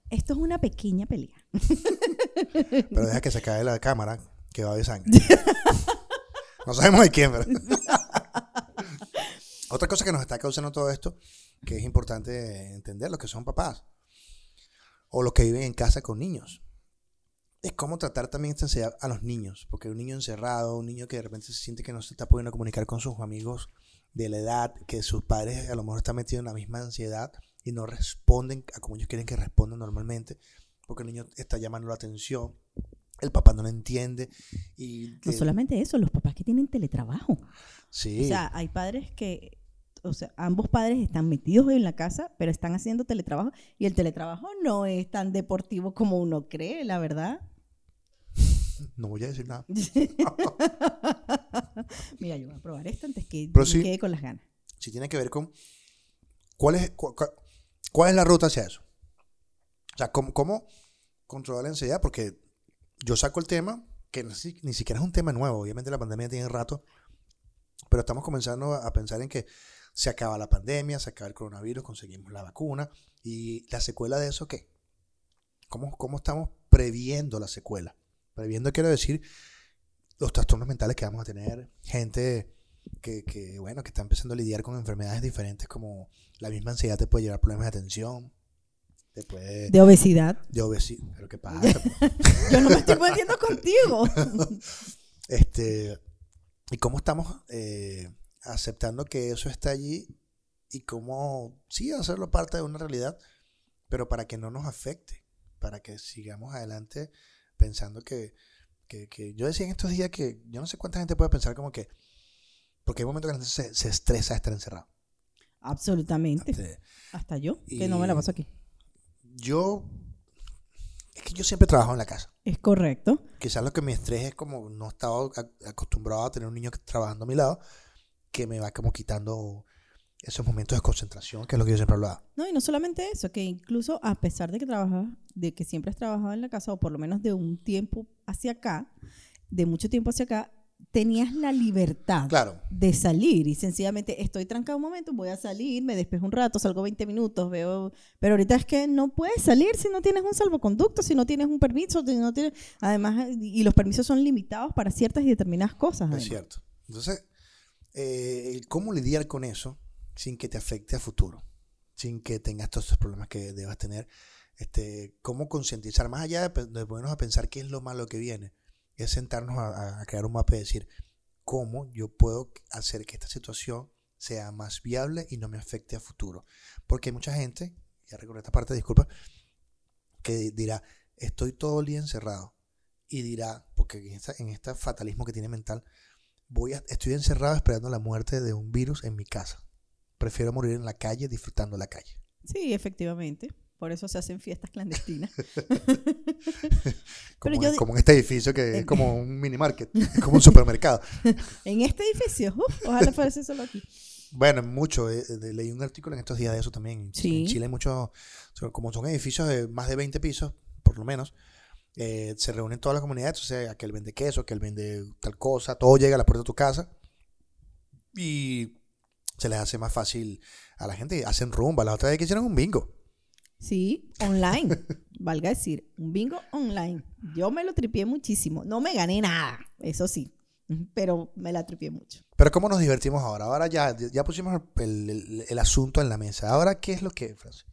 Esto es una pequeña pelea. Pero deja que se acabe la cámara, que va a haber sangre. no sabemos de quién, pero. Otra cosa que nos está causando todo esto, que es importante entender, los que son papás o los que viven en casa con niños, es cómo tratar también esta ansiedad a los niños. Porque un niño encerrado, un niño que de repente se siente que no se está pudiendo comunicar con sus amigos de la edad, que sus padres a lo mejor están metidos en la misma ansiedad y no responden a como ellos quieren que respondan normalmente, porque el niño está llamando la atención el papá no lo entiende. Y, No eh, solamente eso, los papás que tienen teletrabajo. sí, O sea, hay padres que, o sea, ambos padres están metidos en la casa, pero están haciendo teletrabajo y el teletrabajo no es tan deportivo como uno cree, la verdad. no voy a decir nada. Mira, yo voy a probar esto antes que Pero me sí. quede con las ganas. Si tiene que ver con cuál es, cu- cu- cuál es la ruta hacia eso. O sea, ¿cómo, cómo controlar la ansiedad? Porque yo saco el tema, que ni, ni siquiera es un tema nuevo, obviamente la pandemia tiene rato, pero estamos comenzando a pensar en que se acaba la pandemia, se acaba el coronavirus, conseguimos la vacuna, y la secuela de eso, ¿qué? ¿Cómo, cómo estamos previendo la secuela? Previendo quiero decir los trastornos mentales que vamos a tener, gente que, que, bueno, que está empezando a lidiar con enfermedades diferentes como la misma ansiedad te puede llevar problemas de atención, te puede... De obesidad. de obesidad. ¿Pero qué pasa? Yo no me estoy metiendo contigo. este, y cómo estamos eh, aceptando que eso está allí y cómo, sí, hacerlo parte de una realidad, pero para que no nos afecte, para que sigamos adelante pensando que, que, que- yo decía en estos días que yo no sé cuánta gente puede pensar como que, porque hay momentos que se, se estresa estar encerrado. Absolutamente. Hasta yo, que no me la paso aquí. yo, es que yo siempre trabajo en la casa. Es correcto. Quizás lo que me estresa es como no estaba acostumbrado a tener un niño trabajando a mi lado, que me va como quitando esos momentos de concentración, que es lo que yo siempre hablaba. No, y no solamente eso, que incluso a pesar de que trabajas, de que siempre has trabajado en la casa, o por lo menos de un tiempo hacia acá, de mucho tiempo hacia acá, tenías la libertad Claro, de salir y sencillamente estoy trancado un momento, voy a salir, me despejo un rato, salgo 20 minutos, veo, pero ahorita es que no puedes salir si no tienes un salvoconducto, si no tienes un permiso, si no tienes, además, y los permisos son limitados para ciertas y determinadas cosas. es además. cierto. Entonces, eh, cómo lidiar con eso sin que te afecte a futuro, sin que tengas todos estos problemas que debas tener, este, cómo concientizar, más allá de, de ponernos a pensar qué es lo malo que viene, es sentarnos a, a crear un mapa y decir cómo yo puedo hacer que esta situación sea más viable y no me afecte a futuro. Porque hay mucha gente, ya recuerdo esta parte, disculpa, que dirá, estoy todo el día encerrado. Y dirá, porque en, esta, en este fatalismo que tiene mental, voy a, estoy encerrado esperando la muerte de un virus en mi casa. Prefiero morir en la calle disfrutando la calle. Sí, efectivamente. Por eso se hacen fiestas clandestinas. Como, en- di- como en este edificio que es como un mini market, como un supermercado. en este edificio, ojalá fuese solo aquí. Bueno, mucho. eh, eh, leí un artículo en estos días de eso también. Sí. En Chile hay muchos, como son edificios de más de 20 pisos, por lo menos, eh, se reúnen todas las comunidades. O sea, aquel vende queso, aquel vende tal cosa, todo llega a la puerta de tu casa y se les hace más fácil a la gente. Hacen rumba. La otra vez que hicieron un bingo. Sí, online. Valga decir, un bingo online. Yo me lo tripié muchísimo. No me gané nada, eso sí. Pero me la tripié mucho. Pero ¿cómo nos divertimos ahora? Ahora ya, ya pusimos el, el- el asunto en la mesa. Ahora, ¿qué es lo que... Francis?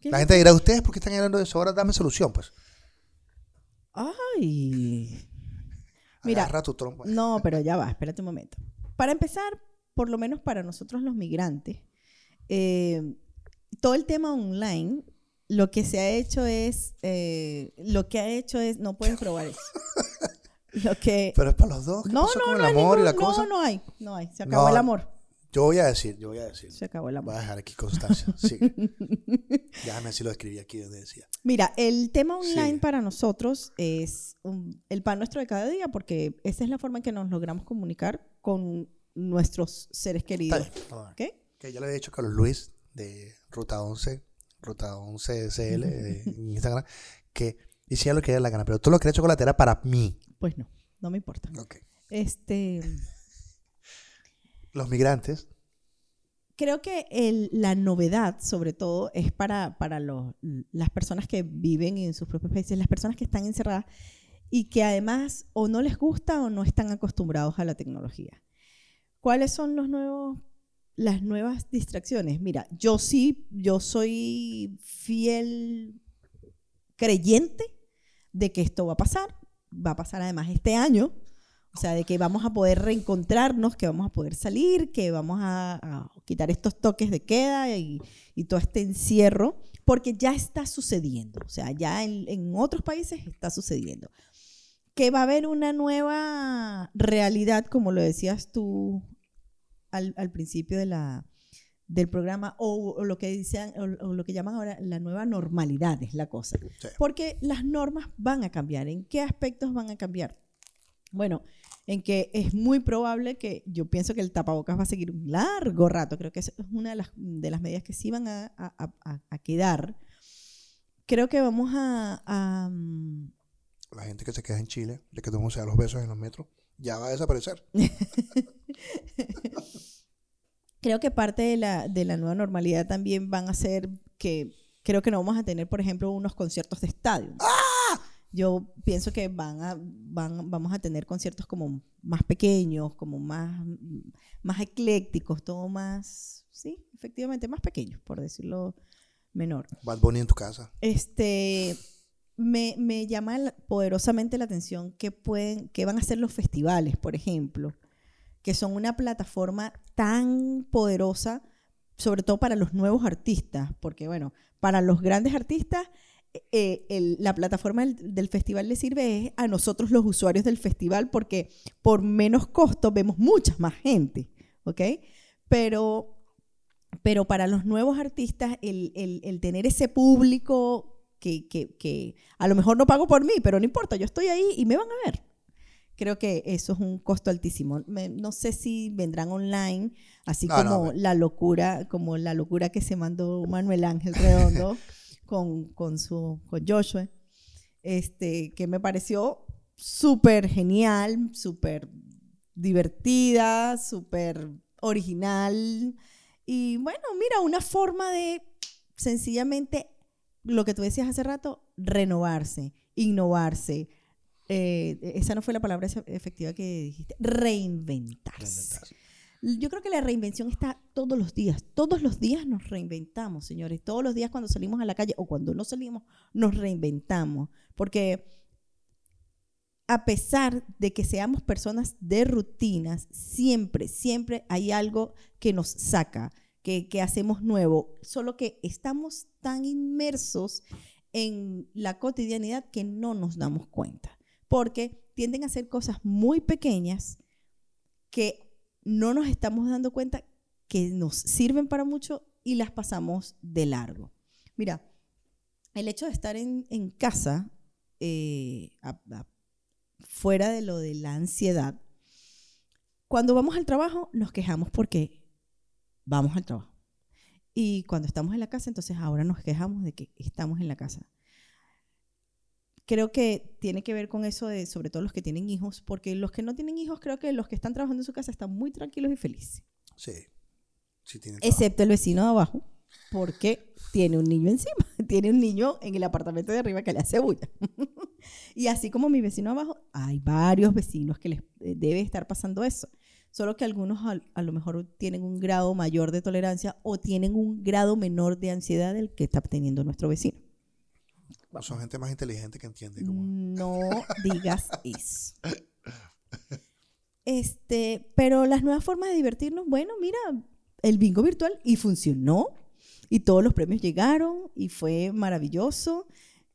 ¿Qué La gente dirá, ¿ustedes por qué están hablando de eso? Ahora dame solución, pues. Ay. Mira, Agarra tu trompo. No, pero ya va, espérate un momento. Para empezar, por lo menos para nosotros los migrantes, eh, todo el tema online, lo que se ha hecho es, eh, lo que ha hecho es, no puedes probar eso. Lo que... Pero es para los dos. ¿Qué No, pasó no, con no, el amor y la cosa? no, no hay, no hay, se acabó No. el amor, Yo voy a decir, yo voy a decir. se acabó el Voy a dejar aquí constancia. Sigue. Déjame si lo escribí aquí donde decía. Mira, el tema online Sí. para nosotros es un- el pan nuestro de cada día porque esa es la forma en que nos logramos comunicar con nuestros seres queridos. bien. no, ¿ok? Que ya le he dicho a Carlos Luis de Ruta 11, Ruta 11 CL de Instagram, que hiciera lo que diera la gana. Pero todo lo que he hecho chocolate era para mí. Pues no, no me importa. Ok. Este, Los migrantes. creo que la novedad, sobre todo, es para, para los- las personas que viven en sus propios países, las personas que están encerradas y que además o no les gusta o no están acostumbrados a la tecnología. ¿Cuáles son los nuevos, las nuevas distracciones? Mira, yo sí, yo soy fiel creyente de que esto va a pasar, va a pasar además este año, o sea, de que vamos a poder reencontrarnos, que vamos a poder salir, que vamos a, a quitar estos toques de queda y, y todo este encierro, porque ya está sucediendo, o sea, ya en, en otros países está sucediendo. que va a haber una nueva realidad, como lo decías tú al, al principio de la, del programa, o, o lo que dicen, o, o lo que llaman ahora la nueva normalidad, es la cosa. Sí. Porque las normas van a cambiar. ¿En qué aspectos van a cambiar? Bueno, en que es muy probable que yo pienso que el tapabocas va a seguir un largo rato. Creo que es una de las, de las medidas que sí van a, a- a- a quedar. Creo que vamos a, mm, La gente que se queda en Chile, de que todo el mundo se da los besos en los metros, ya va a desaparecer. creo que parte de la, de la nueva normalidad también van a ser que creo que no vamos a tener, por ejemplo, unos conciertos de estadio. Yo pienso que van a, van, vamos a tener conciertos como más pequeños, como más, más eclécticos, todo más, sí, efectivamente, más pequeños, por decirlo menor. Bad Bunny en tu casa. Este, me, me llama la- poderosamente la atención que, pueden, que van a ser los festivales, por ejemplo, que son una plataforma tan poderosa, sobre todo para los nuevos artistas, porque bueno, para los grandes artistas, eh, el- la plataforma del, del festival le sirve es a nosotros los usuarios del festival, porque por menos costo vemos mucha más gente, ¿ok? Pero pero para los nuevos artistas, el, el- el tener ese público que, que- que a lo mejor no pago por mí, pero no importa, yo estoy ahí y me van a ver. Creo que eso es un costo altísimo. Me- no sé si vendrán online, así No, no, como ve- la locura, como la locura que se mandó Manuel Ángel Redondo con, con su con Joshua, este, que me pareció súper genial, súper divertida, súper original. Y bueno, mira, una forma de sencillamente, lo que tú decías hace rato, renovarse, innovarse. Eh, esa no fue la palabra efectiva que dijiste. Reinventarse. Yo creo que la reinvención está todos los días. Todos los días nos reinventamos, señores. Todos los días cuando salimos a la calle o cuando no salimos, nos reinventamos. Porque a pesar de que seamos personas de rutinas, siempre, siempre hay algo que nos saca, que, hacemos nuevo. Solo que estamos tan inmersos en la cotidianidad que no nos damos cuenta. Porque tienden a ser cosas muy pequeñas que no nos estamos dando cuenta que nos sirven para mucho y las pasamos de largo. Mira, el hecho de estar en, casa, eh, fuera de lo de la ansiedad, cuando vamos al trabajo nos quejamos porque vamos al trabajo. Y cuando estamos en la casa, entonces ahora nos quejamos de que estamos en la casa. Creo que tiene que ver con eso de, sobre todo los que tienen hijos, porque los que no tienen hijos, creo que los que están trabajando en su casa están muy tranquilos y felices. Sí. Sí, tiene trabajo. Excepto el vecino de abajo, porque tiene un niño encima. Tiene un niño en el apartamento de arriba que le hace bulla. y así como mi vecino abajo, hay varios vecinos que les eh, debe estar pasando eso. Solo que algunos a, a lo mejor tienen un grado mayor de tolerancia o tienen un grado menor de ansiedad del que está teniendo nuestro vecino. No, Son gente más inteligente que entiende. No digas eso. Este, pero las nuevas formas de divertirnos, bueno, mira, el bingo virtual y funcionó y todos los premios llegaron y fue maravilloso.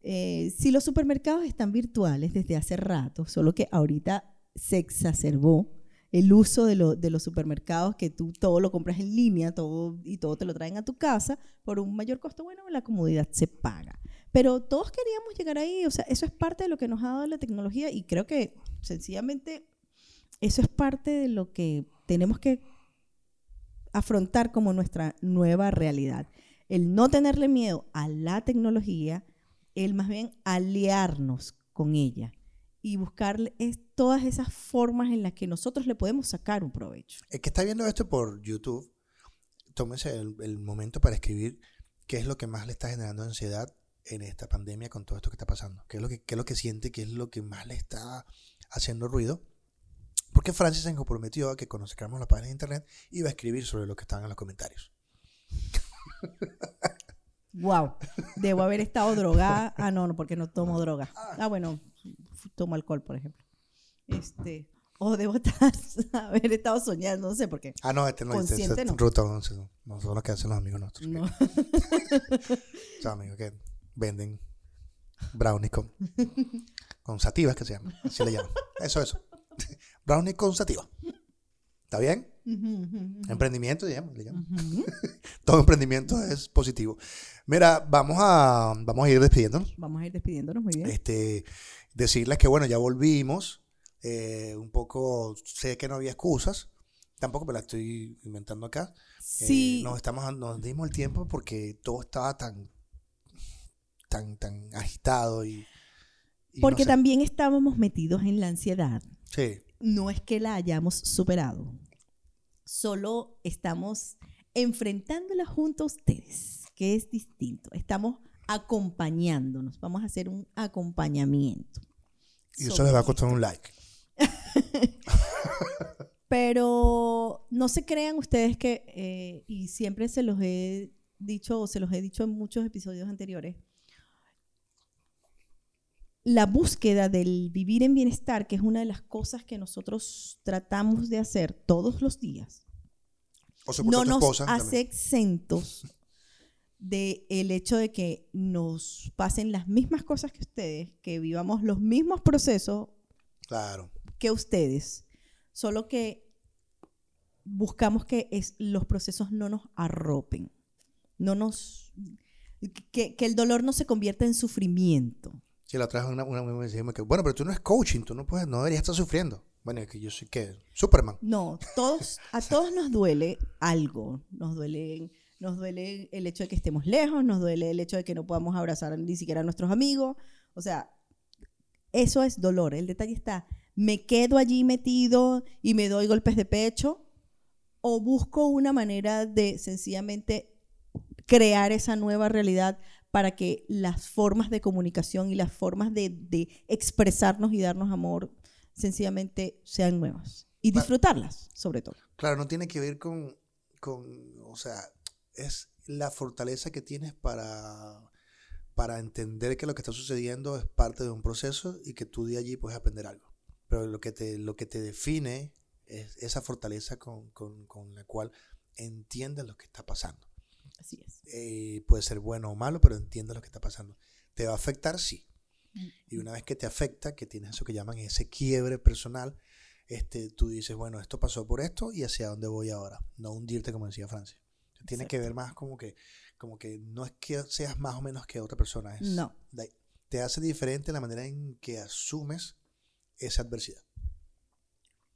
Eh, si los supermercados están virtuales desde hace rato, solo que ahorita se exacerbó el uso de, lo- de los supermercados, que tú todo lo compras en línea todo, y todo te lo traen a tu casa por un mayor costo, bueno, la comodidad se paga. Pero todos queríamos llegar ahí, o sea, eso es parte de lo que nos ha dado la tecnología y creo que sencillamente eso es parte de lo que tenemos que afrontar como nuestra nueva realidad. El no tenerle miedo a la tecnología, el más bien aliarnos con ella y buscar es- todas esas formas en las que nosotros le podemos sacar un provecho. El que está viendo esto por YouTube, tómese el, el momento para escribir qué es lo que más le está generando ansiedad en esta pandemia con todo esto que está pasando. ¿Qué es lo que, qué es lo que siente? ¿Qué es lo que más le está haciendo ruido? Porque Francis se comprometió a que cuando sacamos la página de internet iba a escribir sobre lo que estaban en los comentarios. Wow, debo haber estado drogada. Ah, no, no, porque no tomo droga. Ah, bueno, f- tomo alcohol, por ejemplo. Este, o debo estar, haber estado soñando, no sé por qué. Ah, no, este no este, Consciente este, no. 11, no, no son los que hacen los amigos nuestros. No. Son amigos que venden Brownies con, con sativas, que se llama. Así le llaman. Eso, eso. Brownies con sativa. ¿Está bien? Emprendimiento, digamos, le llaman. Todo emprendimiento es positivo. Mira, vamos a, vamos a ir despidiéndonos. Vamos a ir despidiéndonos muy bien. Este, decirles que, bueno, ya volvimos. eh, un poco, sé que no había excusas. Tampoco me la estoy inventando acá. Eh, Sí, nos, estamos, nos dimos el tiempo porque todo estaba tan, tan, tan agitado y... y no porque sé. también estábamos metidos en la ansiedad. Sí, No es que la hayamos superado. Solo estamos enfrentándola junto a ustedes, que es distinto. Estamos acompañándonos. Vamos a hacer un acompañamiento. y eso les va a costar un like. Pero no se crean ustedes que, eh, y siempre se los he dicho, o se los he dicho en muchos episodios anteriores, la búsqueda del vivir en bienestar, que es una de las cosas que nosotros tratamos de hacer todos los días, O no nos hace también. exentos del hecho de que nos pasen las mismas cosas que ustedes, que vivamos los mismos procesos Claro. que ustedes, solo que buscamos que es- los procesos no nos arropen, no nos que, que el dolor no se convierta en sufrimiento. Si la trajo una, una, una me decía que, bueno, pero tú no es coaching, tú no puedes, no deberías estar sufriendo. Bueno, es que yo soy que Superman. No, todos, a todos nos duele algo. Nos duele, nos duele el hecho de que estemos lejos, nos duele el hecho de que no podamos abrazar ni siquiera a nuestros amigos. O sea, eso es dolor. El detalle está, me quedo allí metido y me doy golpes de pecho o busco una manera de sencillamente crear esa nueva realidad para que las formas de comunicación y las formas de, de expresarnos y darnos amor sencillamente sean nuevas y disfrutarlas, sobre todo. Claro, no tiene que ver con, con, o sea, es la fortaleza que tienes para, para entender que lo que está sucediendo es parte de un proceso y que tú de allí puedes aprender algo. Pero lo que te, lo que te define es esa fortaleza con, con- con la cual entiendes lo que está pasando. Así es. Eh, puede ser bueno o malo, pero entiendes lo que está pasando. ¿Te va a afectar? Sí. Y una vez que te afecta, que tienes eso que llaman ese quiebre personal, este, tú dices, bueno, esto pasó por esto y hacia dónde voy ahora. No hundirte, como decía Francia. Tiene que ver más como que, como que no es que seas más o menos que otra persona. Es, No. Te hace diferente la manera en que asumes esa adversidad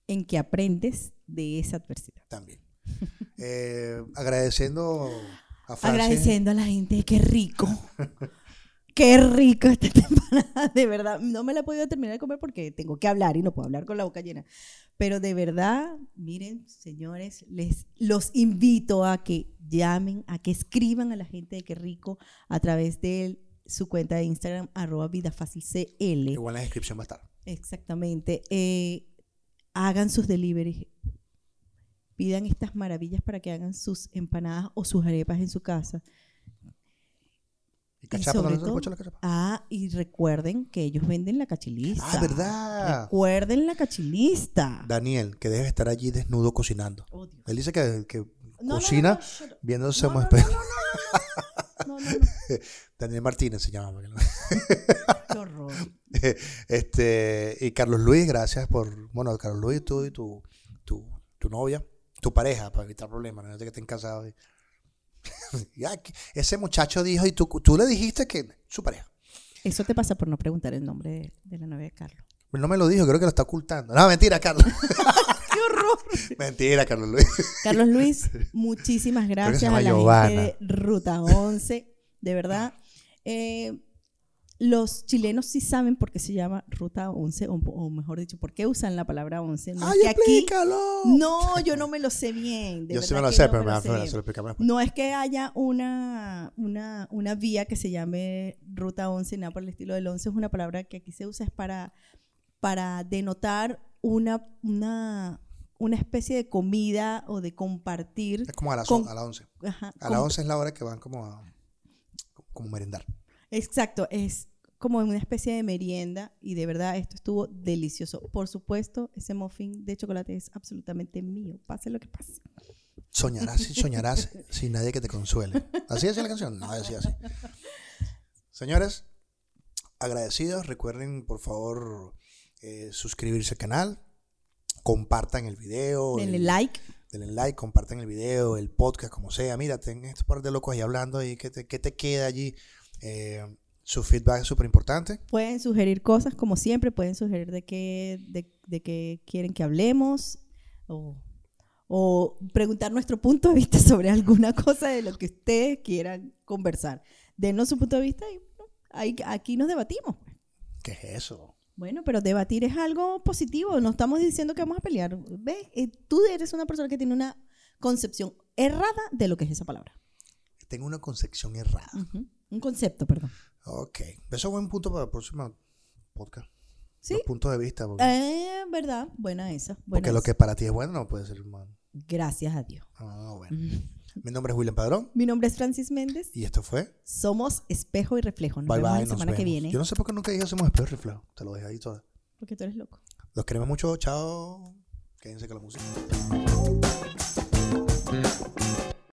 En que aprendes de esa adversidad. también. Eh, agradeciendo a Francia. Agradeciendo a la gente, qué rico. Qué rico esta temporada, de verdad. No me la he podido terminar de comer porque tengo que hablar y no puedo hablar con la boca llena. Pero de verdad, miren, señores, les los invito a que llamen, a que escriban a la gente de Qué Rico a través de su cuenta de Instagram, arroba vidafacilcl. Igual en la descripción va a estar. Exactamente. Eh, hagan sus deliveries. Pidan estas maravillas para que hagan sus empanadas o sus arepas en su casa. ¿Y cachapa? sobre ¿No se le todo- la cachapa? Ah, y recuerden que ellos venden la cachilista. Ah, ¿verdad? Recuerden la cachilista. Daniel, que debe estar allí desnudo cocinando. Oh. Él dice que, que No, cocina no, viéndose como no, espejo. No, no, no. Daniel Martínez se llama. Qué horror. Este, y Carlos Luis, gracias por, bueno, Carlos Luis, tú y tu, tu, tu novia, tu pareja, para evitar problemas, no es de que estén casados. y- Ya, ese muchacho dijo, y tú, tú le dijiste que su pareja. Eso te pasa por no preguntar el nombre de, de la novia de Carlos. No me lo dijo, creo que lo está ocultando. No, mentira, Carlos. ¡Qué horror! mentira, Carlos Luis. Carlos Luis, muchísimas gracias a la gente de Ruta 11. De verdad. Eh, los chilenos sí saben por qué se llama Ruta 11, o, o mejor dicho, por qué usan la palabra 11. No, es ¡Ay, que aquí, explícalo! no, yo no me lo sé bien. de Yo sí me lo que sé, no pero me me lo va sé se lo explicamos después. No es que haya una, una, una vía que se llame Ruta 11, nada por el estilo del 11, es una palabra que aquí se usa es para, para denotar una, una, una especie de comida o de compartir. Es como a las, con- a las 11. Ajá, A las com- 11 es la hora que van como a como merendar. Exacto, es como una especie de merienda y de verdad esto estuvo delicioso. Por supuesto, ese muffin de chocolate es absolutamente mío, pase lo que pase. Soñarás y soñarás sin nadie que te consuele. ¿Así decía la canción? No, decía así. Señores, agradecidos. Recuerden, por favor, eh, suscribirse al canal. Compartan el video. Denle el- like. denle like, compartan el video, el podcast, como sea. Mira, ten este par de locos ahí hablando y qué te, qué te queda allí. Eh, su feedback es súper importante. Pueden sugerir cosas, como siempre, pueden sugerir de qué, de, de qué quieren que hablemos o, o preguntar nuestro punto de vista sobre alguna cosa de lo que ustedes quieran conversar. Denos su punto de vista y ahí, aquí nos debatimos. ¿Qué es eso? Bueno, pero debatir es algo positivo, no estamos diciendo que vamos a pelear. ¿Ves? Eh, Tú eres una persona que tiene una concepción errada de lo que es esa palabra. Tengo una concepción errada. Ujú. Un concepto, perdón. Ok. Eso es buen punto para el próximo podcast. ¿Sí? Los puntos de vista. Porque, Eh, ¿Verdad? Buena esa. buena porque lo que para ti es bueno no puede ser malo. Gracias a Dios. Ah, bueno. Mi nombre es William Padrón Mi nombre es Francis Méndez. y esto fue Somos espejo y reflejo. Nos Bye vemos Bye. la Nos semana que viene. Yo no sé por qué nunca dije hacemos espejo y reflejo. Te lo dejé ahí todo. Porque tú eres loco. Los queremos mucho. Chao. Quédense con la música.